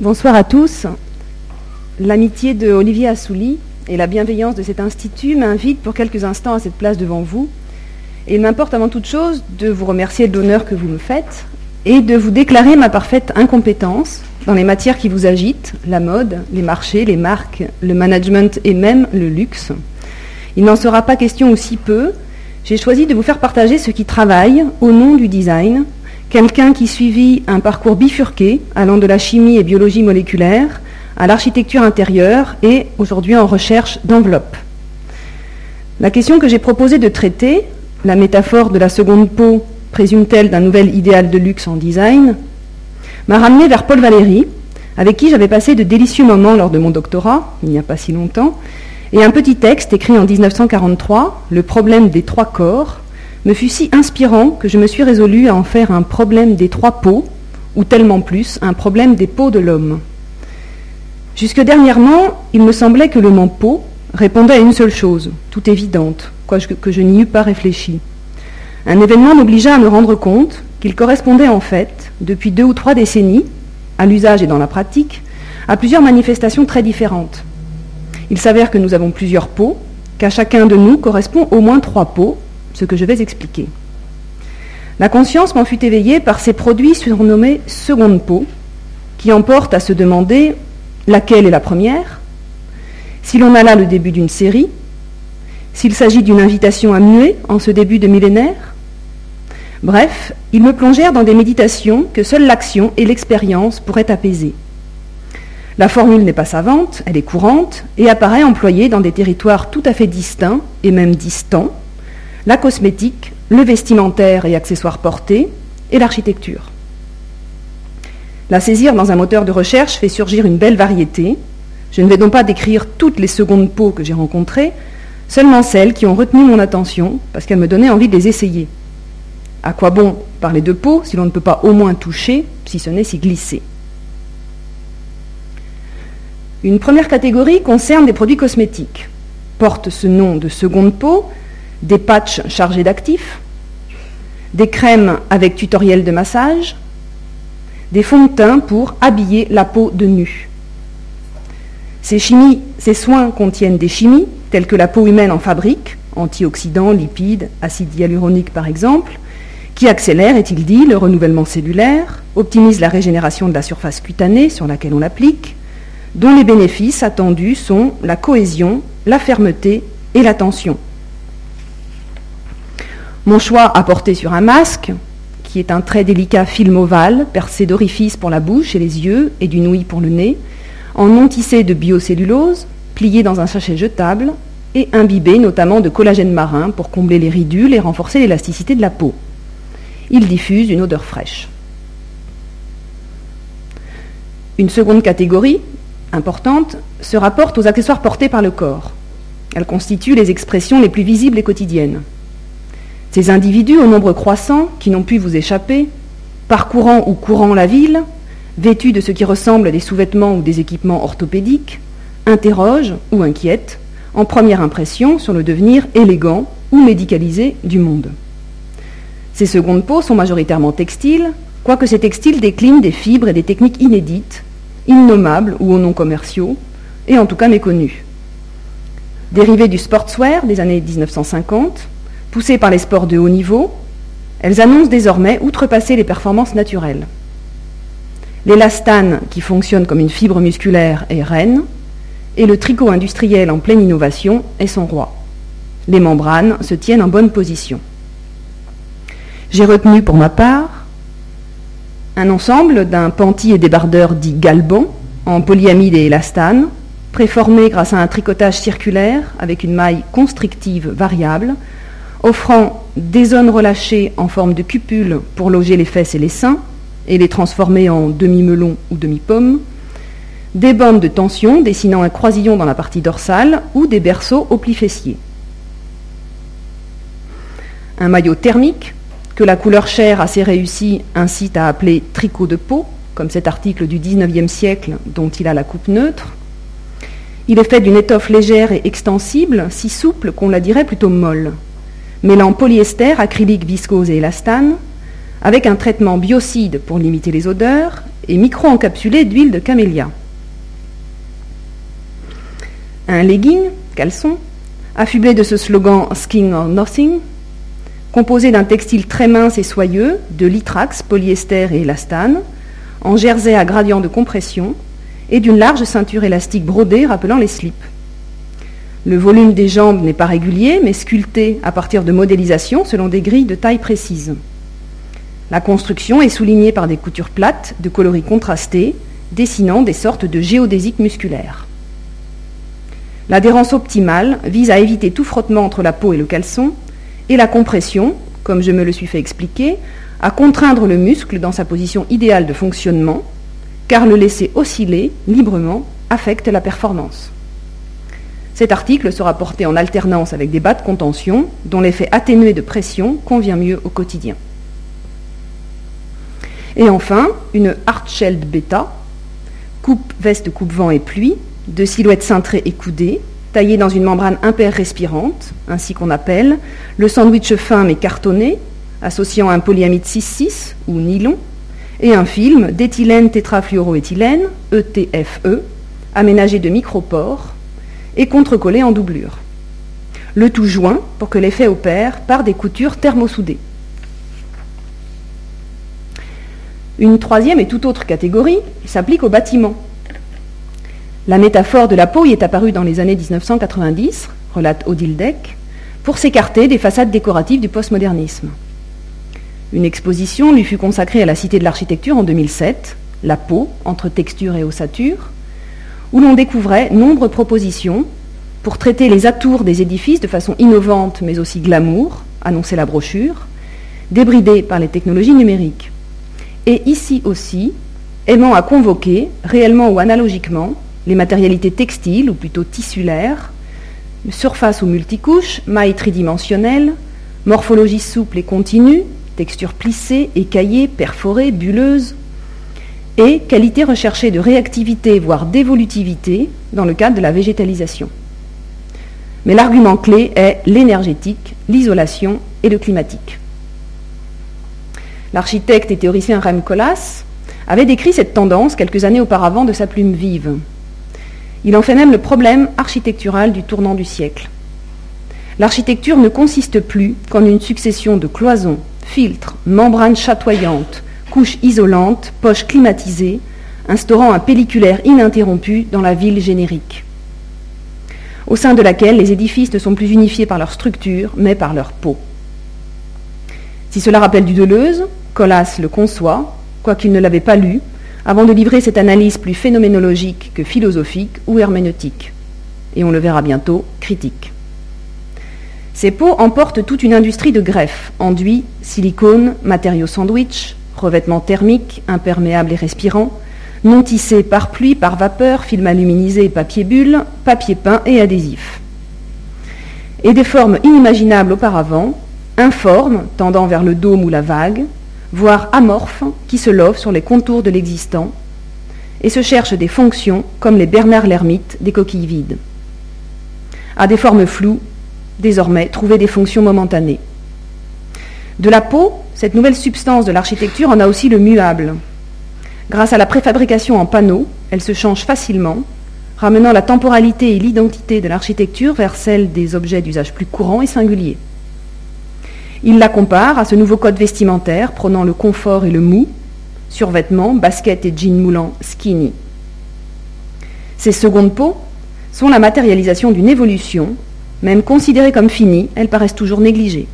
Bonsoir à tous. L'amitié de Olivier Assouli et la bienveillance de cet institut m'invitent pour quelques instants à cette place devant vous. Et il m'importe avant toute chose de vous remercier de l'honneur que vous me faites et de vous déclarer ma parfaite incompétence dans les matières qui vous agitent, la mode, les marchés, les marques, le management et même le luxe. Il n'en sera pas question aussi peu. J'ai choisi de vous faire partager ce qui travaille au nom du design quelqu'un qui suivit un parcours bifurqué allant de la chimie et biologie moléculaire à l'architecture intérieure et aujourd'hui en recherche d'enveloppe. La question que j'ai proposé de traiter, la métaphore de la seconde peau présume-t-elle d'un nouvel idéal de luxe en design, m'a ramené vers Paul Valéry, avec qui j'avais passé de délicieux moments lors de mon doctorat, il n'y a pas si longtemps, et un petit texte écrit en 1943, Le problème des trois corps, me fut si inspirant que je me suis résolu à en faire un problème des trois peaux, ou tellement plus, un problème des peaux de l'homme. Jusque dernièrement, il me semblait que le mot peau répondait à une seule chose, toute évidente, quoique que je n'y eus pas réfléchi. Un événement m'obligea à me rendre compte qu'il correspondait en fait, depuis deux ou trois décennies, à l'usage et dans la pratique, à plusieurs manifestations très différentes. Il s'avère que nous avons plusieurs peaux, qu'à chacun de nous correspond au moins trois peaux, ce que je vais expliquer. La conscience m'en fut éveillée par ces produits surnommés seconde peau, qui emportent à se demander laquelle est la première, si l'on a là le début d'une série, s'il s'agit d'une invitation à muer en ce début de millénaire. Bref, ils me plongèrent dans des méditations que seule l'action et l'expérience pourraient apaiser. La formule n'est pas savante, elle est courante et apparaît employée dans des territoires tout à fait distincts et même distants, la cosmétique, le vestimentaire et accessoires portés, et l'architecture. La saisir dans un moteur de recherche fait surgir une belle variété. Je ne vais donc pas décrire toutes les secondes peaux que j'ai rencontrées, seulement celles qui ont retenu mon attention parce qu'elles me donnaient envie de les essayer. À quoi bon parler de peau si l'on ne peut pas au moins toucher, si ce n'est s'y glisser? Une première catégorie concerne des produits cosmétiques. Porte ce nom de seconde peau des patchs chargés d'actifs, des crèmes avec tutoriel de massage, des fonds de teint pour habiller la peau de nu. Ces, soins contiennent des chimies telles que la peau humaine en fabrique, antioxydants, lipides, acide hyaluronique par exemple, qui accélèrent, est-il dit, le renouvellement cellulaire, optimisent la régénération de la surface cutanée sur laquelle on l'applique, dont les bénéfices attendus sont la cohésion, la fermeté et la tension. Mon choix a porté sur un masque, qui est un très délicat film ovale, percé d'orifices pour la bouche et les yeux et d'une ouïe pour le nez, en non tissé de biocellulose, plié dans un sachet jetable et imbibé notamment de collagène marin pour combler les ridules et renforcer l'élasticité de la peau. Il diffuse une odeur fraîche. Une seconde catégorie, importante, se rapporte aux accessoires portés par le corps. Elle constitue les expressions les plus visibles et quotidiennes. Ces individus au nombre croissant, qui n'ont pu vous échapper, parcourant ou courant la ville, vêtus de ce qui ressemble à des sous-vêtements ou des équipements orthopédiques, interrogent ou inquiètent, en première impression, sur le devenir élégant ou médicalisé du monde. Ces secondes peaux sont majoritairement textiles, quoique ces textiles déclinent des fibres et des techniques inédites, innommables ou aux noms commerciaux, et en tout cas méconnus. Dérivés du sportswear des années 1950, Poussées par les sports de haut niveau, elles annoncent désormais outrepasser les performances naturelles. L'élastane, qui fonctionne comme une fibre musculaire, est reine, et le tricot industriel en pleine innovation est son roi. Les membranes se tiennent en bonne position. J'ai retenu pour ma part un ensemble d'un panty et débardeur dit galban en polyamide et élastane, préformé grâce à un tricotage circulaire avec une maille constrictive variable offrant des zones relâchées en forme de cupule pour loger les fesses et les seins et les transformer en demi-melon ou demi-pomme, des bandes de tension dessinant un croisillon dans la partie dorsale ou des berceaux au pli fessier. Un maillot thermique que la couleur chair assez réussie incite à appeler tricot de peau, comme cet article du 19e siècle dont il a la coupe neutre. Il est fait d'une étoffe légère et extensible, si souple qu'on la dirait plutôt molle mêlant polyester, acrylique, viscose et élastane, avec un traitement biocide pour limiter les odeurs et micro-encapsulé d'huile de camélia. Un legging, caleçon, affublé de ce slogan Skin or Nothing, composé d'un textile très mince et soyeux, de litrax, polyester et élastane, en jersey à gradient de compression, et d'une large ceinture élastique brodée rappelant les slips. Le volume des jambes n'est pas régulier, mais sculpté à partir de modélisations selon des grilles de taille précise. La construction est soulignée par des coutures plates de coloris contrastés, dessinant des sortes de géodésiques musculaires. L'adhérence optimale vise à éviter tout frottement entre la peau et le caleçon, et la compression, comme je me le suis fait expliquer, à contraindre le muscle dans sa position idéale de fonctionnement, car le laisser osciller librement affecte la performance. Cet article sera porté en alternance avec des bas de contention, dont l'effet atténué de pression convient mieux au quotidien. Et enfin, une Hartsheld Beta, coupe veste coupe vent et pluie, de silhouette cintrée et coudée, taillée dans une membrane impair respirante, ainsi qu'on appelle, le sandwich fin mais cartonné, associant un polyamide 6,6 ou nylon, et un film d'éthylène tétrafluoroéthylène, ETFE, e, aménagé de micropores et contrecollé en doublure. Le tout joint pour que l'effet opère par des coutures thermosoudées. Une troisième et toute autre catégorie s'applique au bâtiment. La métaphore de la peau y est apparue dans les années 1990, relate Odile Deck, pour s'écarter des façades décoratives du postmodernisme. Une exposition lui fut consacrée à la Cité de l'Architecture en 2007, La peau, entre texture et ossature, où l'on découvrait nombreuses propositions pour traiter les atours des édifices de façon innovante mais aussi glamour, annonçait la brochure, débridée par les technologies numériques. Et ici aussi, aimant à convoquer, réellement ou analogiquement, les matérialités textiles ou plutôt tissulaires, surface ou multicouches, mailles tridimensionnelles, morphologie souple et continue, texture plissée, écaillée, perforée, bulleuse, et qualité recherchée de réactivité, voire d'évolutivité, dans le cadre de la végétalisation. Mais l'argument clé est l'énergétique, l'isolation et le climatique. L'architecte et théoricien Rem Koolhaas avait décrit cette tendance quelques années auparavant de sa plume vive. Il en fait même le problème architectural du tournant du siècle. L'architecture ne consiste plus qu'en une succession de cloisons, filtres, membranes chatoyantes, couches isolantes, poches climatisées, instaurant un pelliculaire ininterrompu dans la ville générique, au sein de laquelle les édifices ne sont plus unifiés par leur structure, mais par leur peau. Si cela rappelle du Deleuze, Colas le conçoit, quoiqu'il ne l'avait pas lu, avant de livrer cette analyse plus phénoménologique que philosophique ou herméneutique, et on le verra bientôt, critique. Ces pots emportent toute une industrie de greffes, enduits, silicone, matériaux sandwich, revêtements thermiques, imperméables et respirants, non tissés par pluie, par vapeur, film aluminisé papier bulle, papier peint et adhésif. Et des formes inimaginables auparavant, informes, tendant vers le dôme ou la vague, voire amorphes, qui se lovent sur les contours de l'existant, et se cherchent des fonctions comme les Bernard l'ermite des coquilles vides. À des formes floues, désormais trouver des fonctions momentanées. De la peau, cette nouvelle substance de l'architecture en a aussi le muable. Grâce à la préfabrication en panneaux, elle se change facilement, ramenant la temporalité et l'identité de l'architecture vers celle des objets d'usage plus courant et singulier. Il la compare à ce nouveau code vestimentaire prônant le confort et le mou, survêtements, baskets et jeans moulants skinny. Ces secondes peaux sont la matérialisation d'une évolution même considérées comme finies, elles paraissent toujours négligées.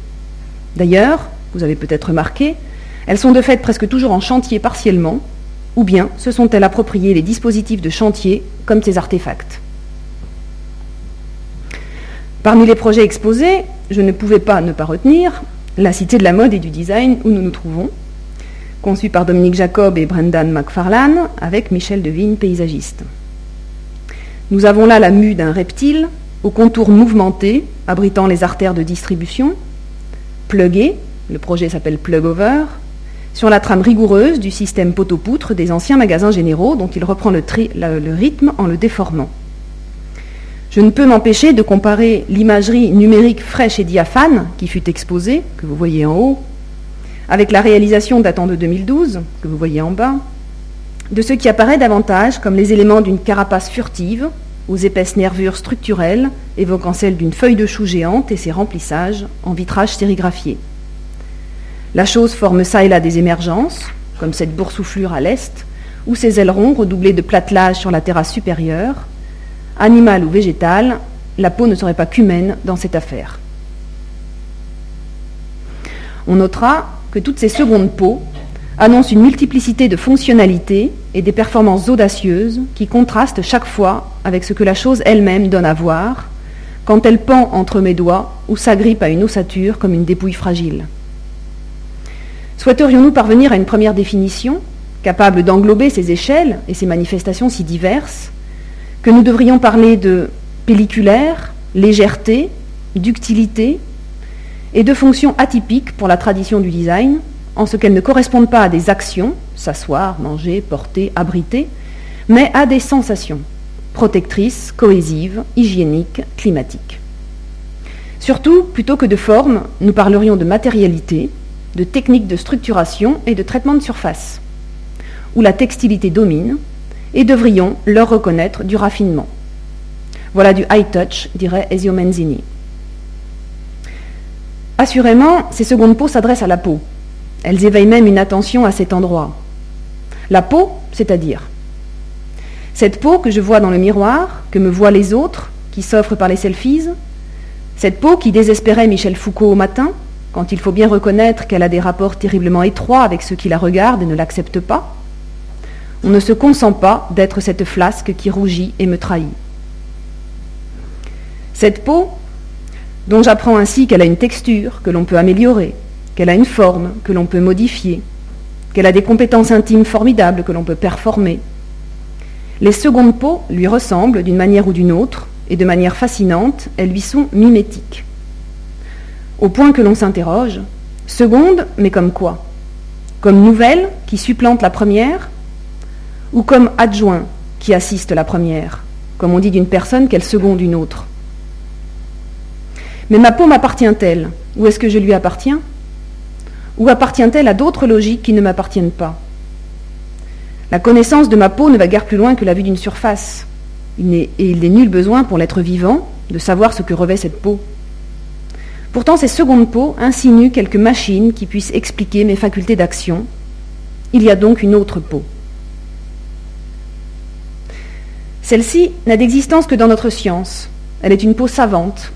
D'ailleurs, vous avez peut-être remarqué, elles sont de fait presque toujours en chantier partiellement, ou bien se sont-elles appropriées les dispositifs de chantier comme ces artefacts. Parmi les projets exposés, je ne pouvais pas ne pas retenir la Cité de la mode et du design où nous nous trouvons, conçue par Dominique Jacob et Brendan McFarlane avec Michel Devigne, paysagiste. Nous avons là la mue d'un reptile aux contours mouvementés, abritant les artères de distribution, plugué, le projet s'appelle Plug Over, sur la trame rigoureuse du système poteau-poutre des anciens magasins généraux dont il reprend le, rythme en le déformant. Je ne peux m'empêcher de comparer l'imagerie numérique fraîche et diaphane qui fut exposée, que vous voyez en haut, avec la réalisation datant de 2012, que vous voyez en bas, de ce qui apparaît davantage comme les éléments d'une carapace furtive, aux épaisses nervures structurelles, évoquant celle d'une feuille de chou géante et ses remplissages en vitrage sérigraphié. La chose forme ça et là des émergences, comme cette boursouflure à l'est, ou ces ailerons redoublés de platelage sur la terrasse supérieure. Animal ou végétal, la peau ne serait pas qu'humaine dans cette affaire. On notera que toutes ces secondes peaux annoncent une multiplicité de fonctionnalités et des performances audacieuses qui contrastent chaque fois avec ce que la chose elle-même donne à voir quand elle pend entre mes doigts ou s'agrippe à une ossature comme une dépouille fragile. Souhaiterions-nous parvenir à une première définition, capable d'englober ces échelles et ces manifestations si diverses, que nous devrions parler de pelliculaire, légèreté, ductilité, et de fonctions atypiques pour la tradition du design, en ce qu'elles ne correspondent pas à des actions, s'asseoir, manger, porter, abriter, mais à des sensations, protectrices, cohésives, hygiéniques, climatiques. Surtout, plutôt que de forme, nous parlerions de matérialité, de techniques de structuration et de traitement de surface, où la textilité domine, et devrions leur reconnaître du raffinement. Voilà du high touch, dirait Ezio Menzini. Assurément, ces secondes peaux s'adressent à la peau. Elles éveillent même une attention à cet endroit. La peau, c'est-à-dire cette peau que je vois dans le miroir, que me voient les autres, qui s'offrent par les selfies, cette peau qui désespérait Michel Foucault au matin, quand il faut bien reconnaître qu'elle a des rapports terriblement étroits avec ceux qui la regardent et ne l'acceptent pas, on ne se consent pas d'être cette flasque qui rougit et me trahit. Cette peau, dont j'apprends ainsi qu'elle a une texture que l'on peut améliorer, qu'elle a une forme que l'on peut modifier, qu'elle a des compétences intimes formidables que l'on peut performer. Les secondes peaux lui ressemblent d'une manière ou d'une autre, et de manière fascinante, elles lui sont mimétiques. Au point que l'on s'interroge, seconde, mais comme quoi? Comme nouvelle qui supplante la première, ou comme adjoint qui assiste la première, comme on dit d'une personne qu'elle seconde une autre? Mais ma peau m'appartient-elle? Ou est-ce que je lui appartiens? Ou appartient-elle à d'autres logiques qui ne m'appartiennent pas? La connaissance de ma peau ne va guère plus loin que la vue d'une surface. et il n'est nul besoin pour l'être vivant de savoir ce que revêt cette peau. Pourtant, ces secondes peaux insinuent quelques machines qui puissent expliquer mes facultés d'action. Il y a donc une autre peau. Celle-ci n'a d'existence que dans notre science. Elle est une peau savante,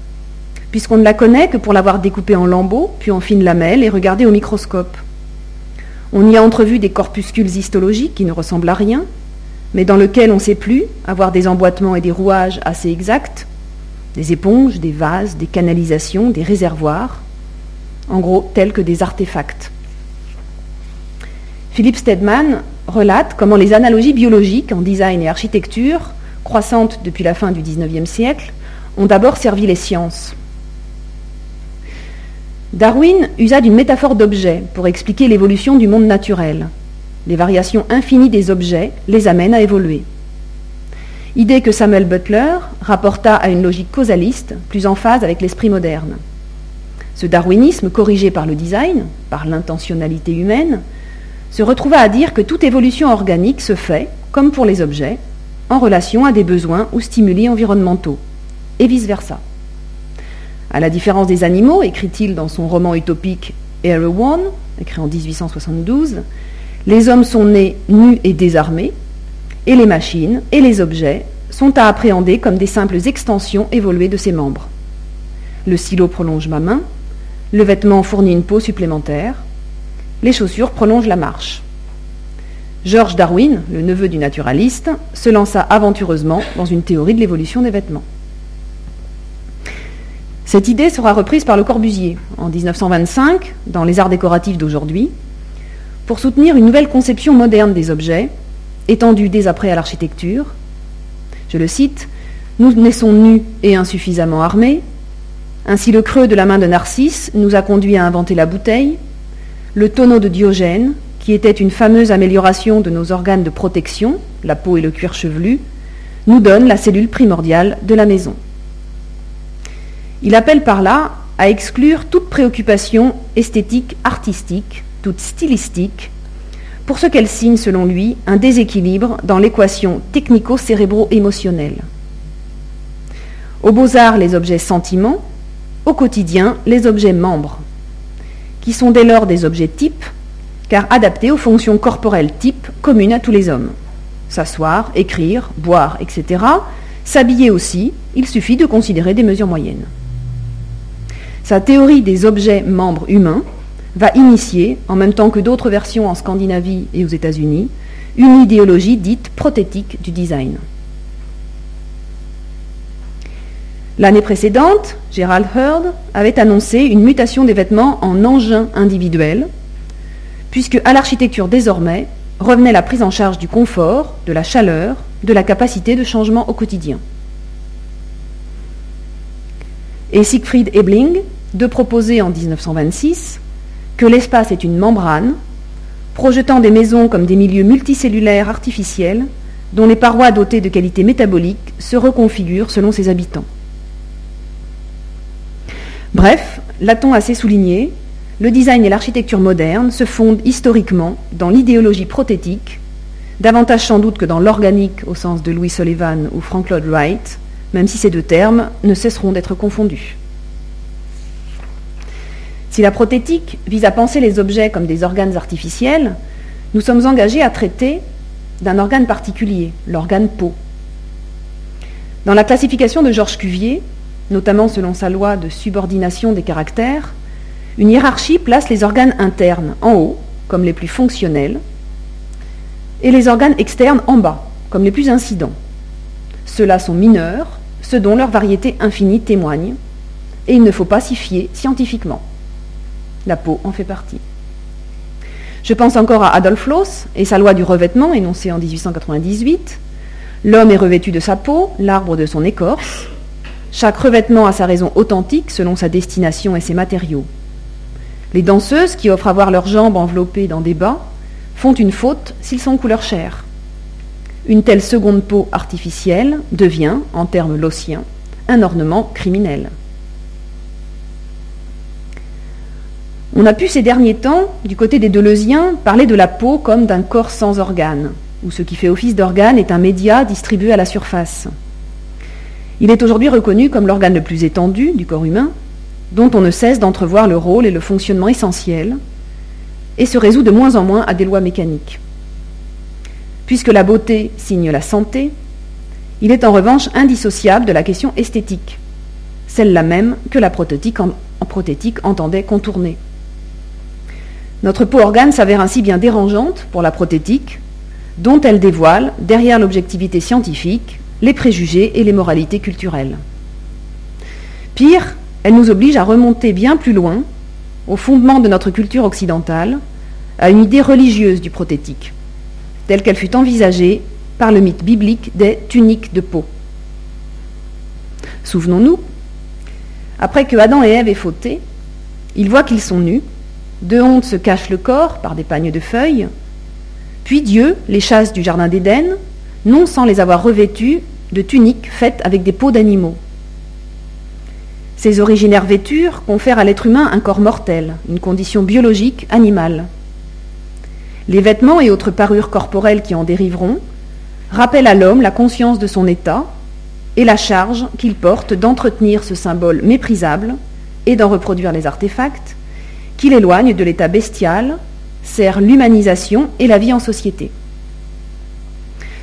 puisqu'on ne la connaît que pour l'avoir découpée en lambeaux, puis en fines lamelles et regardée au microscope. On y a entrevu des corpuscules histologiques qui ne ressemblent à rien, mais dans lesquels on sait plus avoir des emboîtements et des rouages assez exacts, des éponges, des vases, des canalisations, des réservoirs, en gros tels que des artefacts. Philippe Stedman relate comment les analogies biologiques en design et architecture, croissantes depuis la fin du XIXe siècle, ont d'abord servi les sciences. Darwin usa d'une métaphore d'objet pour expliquer l'évolution du monde naturel. Les variations infinies des objets les amènent à évoluer. Idée que Samuel Butler rapporta à une logique causaliste plus en phase avec l'esprit moderne. Ce darwinisme, corrigé par le design, par l'intentionnalité humaine, se retrouva à dire que toute évolution organique se fait, comme pour les objets, en relation à des besoins ou stimuli environnementaux, et vice-versa. À la différence des animaux, écrit-il dans son roman utopique One, écrit en 1872, les hommes sont nés nus et désarmés, et les machines et les objets sont à appréhender comme des simples extensions évoluées de ses membres. Le silo prolonge ma main, le vêtement fournit une peau supplémentaire, les chaussures prolongent la marche. George Darwin, le neveu du naturaliste, se lança aventureusement dans une théorie de l'évolution des vêtements. Cette idée sera reprise par Le Corbusier en 1925 dans Les arts décoratifs d'aujourd'hui pour soutenir une nouvelle conception moderne des objets, étendue dès après à l'architecture. Je le cite Nous naissons nus et insuffisamment armés. Ainsi, le creux de la main de Narcisse nous a conduit à inventer la bouteille. Le tonneau de Diogène, qui était une fameuse amélioration de nos organes de protection, la peau et le cuir chevelu, nous donne la cellule primordiale de la maison. Il appelle par là à exclure toute préoccupation esthétique artistique toute stylistique, pour ce qu'elle signe, selon lui, un déséquilibre dans l'équation technico-cérébro-émotionnelle. Aux beaux-arts, les objets sentiments, au quotidien, les objets membres, qui sont dès lors des objets types, car adaptés aux fonctions corporelles types communes à tous les hommes. S'asseoir, écrire, boire, etc. S'habiller aussi, il suffit de considérer des mesures moyennes. Sa théorie des objets membres humains va initier, en même temps que d'autres versions en Scandinavie et aux États-Unis, une idéologie dite prothétique du design. L'année précédente, Gerald Heard avait annoncé une mutation des vêtements en engins individuels, puisque à l'architecture désormais revenait la prise en charge du confort, de la chaleur, de la capacité de changement au quotidien. Et Siegfried Ebling de proposer en 1926 que l'espace est une membrane, projetant des maisons comme des milieux multicellulaires artificiels dont les parois dotées de qualités métaboliques se reconfigurent selon ses habitants. Bref, l'a-t-on assez souligné, le design et l'architecture moderne se fondent historiquement dans l'idéologie prothétique, davantage sans doute que dans l'organique au sens de Louis Sullivan ou Frank Lloyd Wright, même si ces deux termes ne cesseront d'être confondus. Si la prothétique vise à penser les objets comme des organes artificiels, nous sommes engagés à traiter d'un organe particulier, l'organe peau. Dans la classification de Georges Cuvier, notamment selon sa loi de subordination des caractères, une hiérarchie place les organes internes en haut, comme les plus fonctionnels, et les organes externes en bas, comme les plus incidents. Ceux-là sont mineurs, ce dont leur variété infinie témoigne, et il ne faut pas s'y fier scientifiquement. La peau en fait partie. Je pense encore à Adolf Loos et sa loi du revêtement énoncée en 1898. L'homme est revêtu de sa peau, l'arbre de son écorce. Chaque revêtement a sa raison authentique selon sa destination et ses matériaux. Les danseuses qui offrent à voir leurs jambes enveloppées dans des bas font une faute s'ils sont couleur chair. Une telle seconde peau artificielle devient, en termes lossiens, un ornement criminel. On a pu ces derniers temps, du côté des Deleuziens, parler de la peau comme d'un corps sans organes, où ce qui fait office d'organe est un média distribué à la surface. Il est aujourd'hui reconnu comme l'organe le plus étendu du corps humain, dont on ne cesse d'entrevoir le rôle et le fonctionnement essentiel, et se résout de moins en moins à des lois mécaniques. Puisque la beauté signe la santé, il est en revanche indissociable de la question esthétique, celle-là même que la prothétique entendait contourner. Notre peau organe s'avère ainsi bien dérangeante pour la prothétique, dont elle dévoile, derrière l'objectivité scientifique, les préjugés et les moralités culturelles. Pire, elle nous oblige à remonter bien plus loin, au fondement de notre culture occidentale, à une idée religieuse du prothétique, telle qu'elle fut envisagée par le mythe biblique des tuniques de peau. Souvenons-nous, après que Adam et Ève aient fauté, ils voient qu'ils sont nus de honte se cache le corps par des pagnes de feuilles. Puis Dieu les chasse du jardin d'Éden, non sans les avoir revêtus de tuniques faites avec des peaux d'animaux. Ces originaires vêtures confèrent à l'être humain un corps mortel, une condition biologique animale. Les vêtements et autres parures corporelles qui en dériveront rappellent à l'homme la conscience de son état et la charge qu'il porte d'entretenir ce symbole méprisable et d'en reproduire les artefacts, qui l'éloigne de l'état bestial, sert l'humanisation et la vie en société.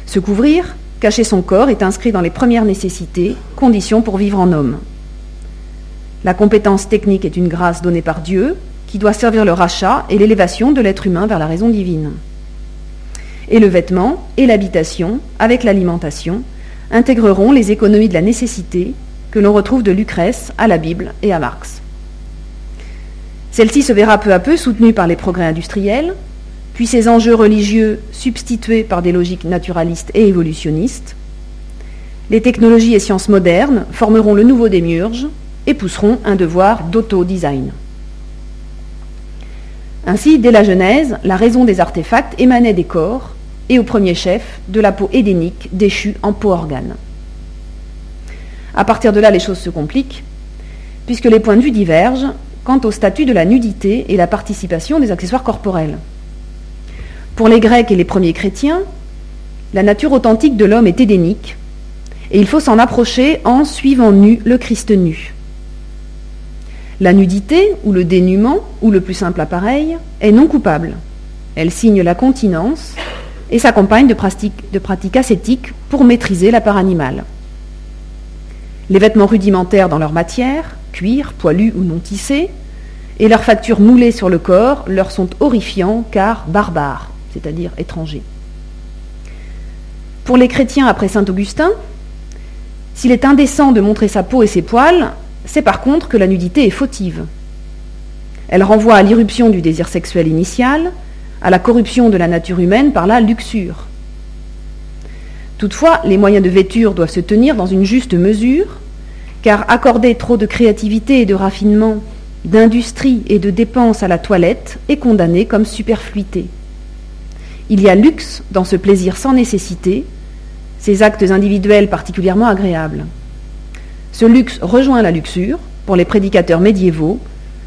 Se couvrir, cacher son corps est inscrit dans les premières nécessités, conditions pour vivre en homme. La compétence technique est une grâce donnée par Dieu qui doit servir le rachat et l'élévation de l'être humain vers la raison divine. Et le vêtement et l'habitation, avec l'alimentation, intégreront les économies de la nécessité que l'on retrouve de Lucrèce à la Bible et à Marx. Celle-ci se verra peu à peu soutenue par les progrès industriels, puis ses enjeux religieux substitués par des logiques naturalistes et évolutionnistes. Les technologies et sciences modernes formeront le nouveau démiurge et pousseront un devoir d'auto-design. Ainsi, dès la Genèse, la raison des artefacts émanait des corps et au premier chef de la peau édénique déchue en peau organe. À partir de là, les choses se compliquent, puisque les points de vue divergent quant au statut de la nudité et la participation des accessoires corporels. Pour les Grecs et les premiers chrétiens, la nature authentique de l'homme est édénique, et il faut s'en approcher en suivant nu le Christ nu. La nudité, ou le dénuement, ou le plus simple appareil, est non coupable. Elle signe la continence et s'accompagne de pratiques, de pratiques ascétiques pour maîtriser la part animale. Les vêtements rudimentaires dans leur matière, cuir, poilu ou non tissé, et leurs factures moulées sur le corps leur sont horrifiants car barbares, c'est-à-dire étrangers. Pour les chrétiens après saint Augustin, s'il est indécent de montrer sa peau et ses poils, c'est par contre que la nudité est fautive. Elle renvoie à l'irruption du désir sexuel initial, à la corruption de la nature humaine par la luxure. Toutefois, les moyens de vêture doivent se tenir dans une juste mesure, car accorder trop de créativité et de raffinement, d'industrie et de dépenses à la toilette est condamné comme superfluité. Il y a luxe dans ce plaisir sans nécessité, ces actes individuels particulièrement agréables. Ce luxe rejoint la luxure pour les prédicateurs médiévaux,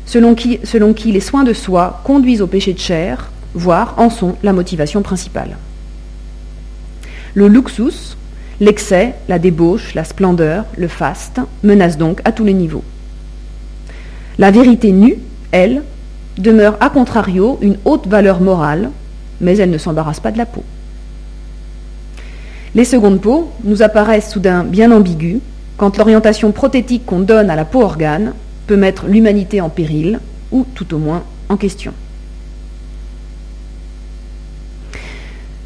selon qui, selon qui les soins de soi conduisent au péché de chair, voire en sont la motivation principale. Le luxus, l'excès, la débauche, la splendeur, le faste, menacent donc à tous les niveaux. La vérité nue, elle, demeure à contrario une haute valeur morale, mais elle ne s'embarrasse pas de la peau. Les secondes peaux nous apparaissent soudain bien ambiguës quand l'orientation prothétique qu'on donne à la peau organe peut mettre l'humanité en péril, ou tout au moins en question.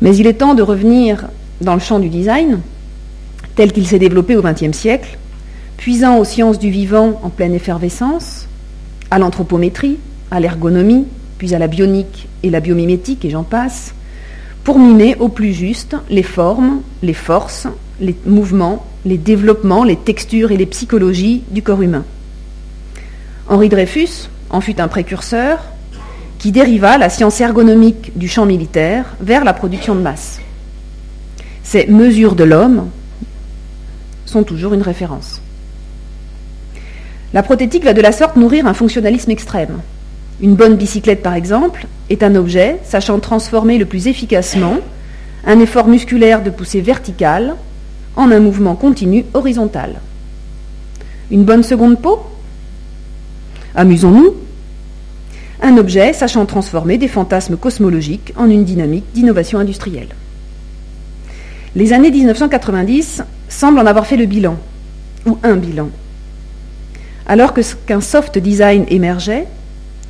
Mais il est temps de revenir dans le champ du design, tel qu'il s'est développé au XXe siècle, puisant aux sciences du vivant en pleine effervescence, à l'anthropométrie, à l'ergonomie, puis à la bionique et la biomimétique, et j'en passe, pour mimer au plus juste les formes, les forces, les mouvements, les développements, les textures et les psychologies du corps humain. Henri Dreyfus en fut un précurseur qui dériva la science ergonomique du champ militaire vers la production de masse. Ces mesures de l'homme sont toujours une référence. La prothétique va de la sorte nourrir un fonctionnalisme extrême. Une bonne bicyclette, par exemple, est un objet sachant transformer le plus efficacement un effort musculaire de poussée verticale en un mouvement continu horizontal. Une bonne seconde peau? Amusons-nous. Un objet sachant transformer des fantasmes cosmologiques en une dynamique d'innovation industrielle. Les années 1990 semblent en avoir fait le bilan, ou un bilan. Alors qu'un soft design émergeait,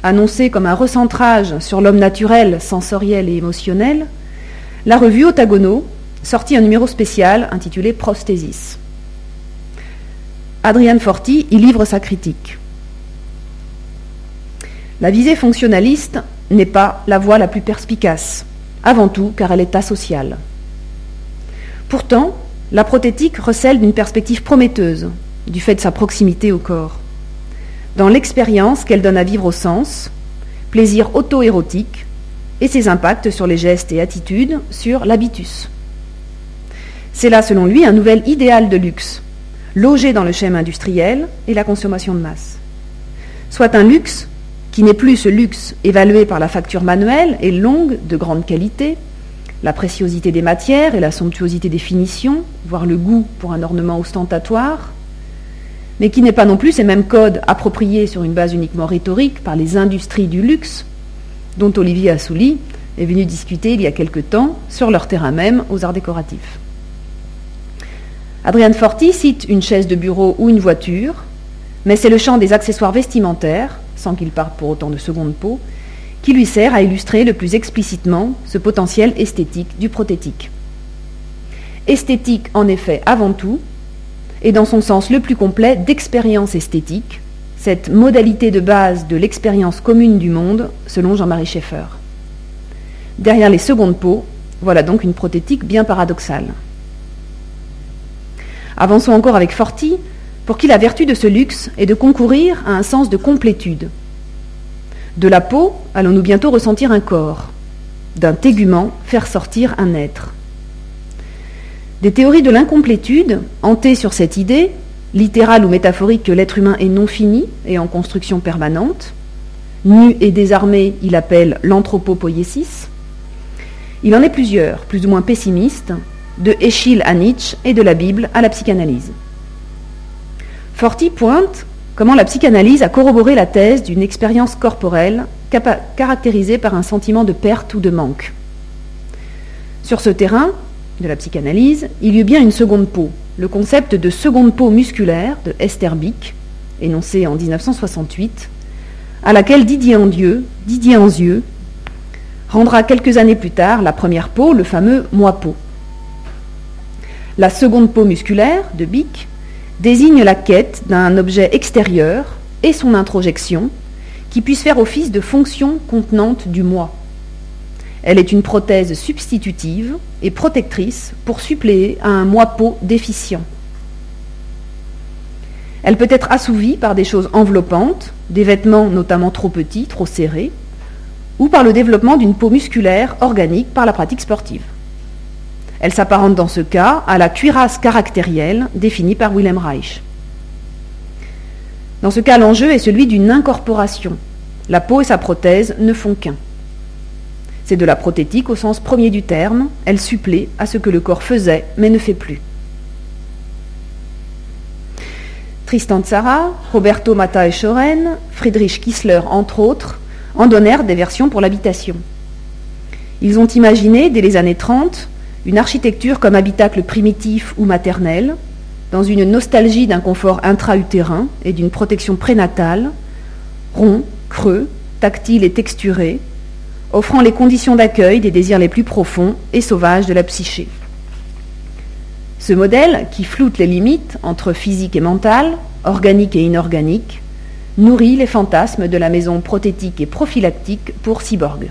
annoncé comme un recentrage sur l'homme naturel, sensoriel et émotionnel, la revue Otagono sortit un numéro spécial intitulé Prosthésis. Adrian Forti y livre sa critique. La visée fonctionnaliste n'est pas la voie la plus perspicace, avant tout car elle est asociale. Pourtant, la prothétique recèle d'une perspective prometteuse, du fait de sa proximité au corps. Dans l'expérience qu'elle donne à vivre au sens, plaisir auto-érotique, et ses impacts sur les gestes et attitudes, sur l'habitus. C'est là, selon lui, un nouvel idéal de luxe, logé dans le schéma industriel et la consommation de masse. Soit un luxe qui n'est plus ce luxe évalué par la facture manuelle et longue de grande qualité, la préciosité des matières et la somptuosité des finitions, voire le goût pour un ornement ostentatoire, mais qui n'est pas non plus ces mêmes codes appropriés sur une base uniquement rhétorique par les industries du luxe, dont Olivier Assouli est venu discuter il y a quelque temps sur leur terrain même aux arts décoratifs. Adrian Forti cite une chaise de bureau ou une voiture, mais c'est le champ des accessoires vestimentaires, sans qu'il parte pour autant de seconde peau, qui lui sert à illustrer le plus explicitement ce potentiel esthétique du prothétique. Esthétique, en effet, avant tout, et dans son sens le plus complet d'expérience esthétique, cette modalité de base de l'expérience commune du monde, selon Jean-Marie Schaeffer. Derrière les secondes peaux, voilà donc une prothétique bien paradoxale. Avançons encore avec Forti, pour qui la vertu de ce luxe est de concourir à un sens de complétude. De la peau, allons-nous bientôt ressentir un corps, d'un tégument faire sortir un être. Des théories de l'incomplétude, hantées sur cette idée, littéral ou métaphorique que l'être humain est non fini et en construction permanente. Nu et désarmé, il appelle l'anthropopoiesis. Il en est plusieurs, plus ou moins pessimistes, de Échille à Nietzsche et de la Bible à la psychanalyse. Forti pointe comment la psychanalyse a corroboré la thèse d'une expérience corporelle caractérisée par un sentiment de perte ou de manque. Sur ce terrain de la psychanalyse, il y eut bien une seconde peau, le concept de seconde peau musculaire de Esther Bick, énoncé en 1968, à laquelle Didier Andieu, Didier Anzieux, rendra quelques années plus tard la première peau, le fameux moi-peau. La seconde peau musculaire de Bick désigne la quête d'un objet extérieur et son introjection qui puisse faire office de fonction contenante du moi. Elle est une prothèse substitutive et protectrice pour suppléer à un moi-peau déficient. Elle peut être assouvie par des choses enveloppantes, des vêtements notamment trop petits, trop serrés, ou par le développement d'une peau musculaire organique par la pratique sportive. Elle s'apparente dans ce cas à la cuirasse caractérielle définie par Willem Reich. Dans ce cas, l'enjeu est celui d'une incorporation. La peau et sa prothèse ne font qu'un. C'est de la prothétique au sens premier du terme, elle supplée à ce que le corps faisait mais ne fait plus. Tristan Tzara, Roberto Matta et Schoren, Friedrich Kissler entre autres, en donnèrent des versions pour l'habitation. Ils ont imaginé, dès les années 30, une architecture comme habitacle primitif ou maternel, dans une nostalgie d'un confort intra-utérin et d'une protection prénatale, rond, creux, tactile et texturé, offrant les conditions d'accueil des désirs les plus profonds et sauvages de la psyché. Ce modèle, qui floute les limites entre physique et mental, organique et inorganique, nourrit les fantasmes de la maison prothétique et prophylactique pour cyborg.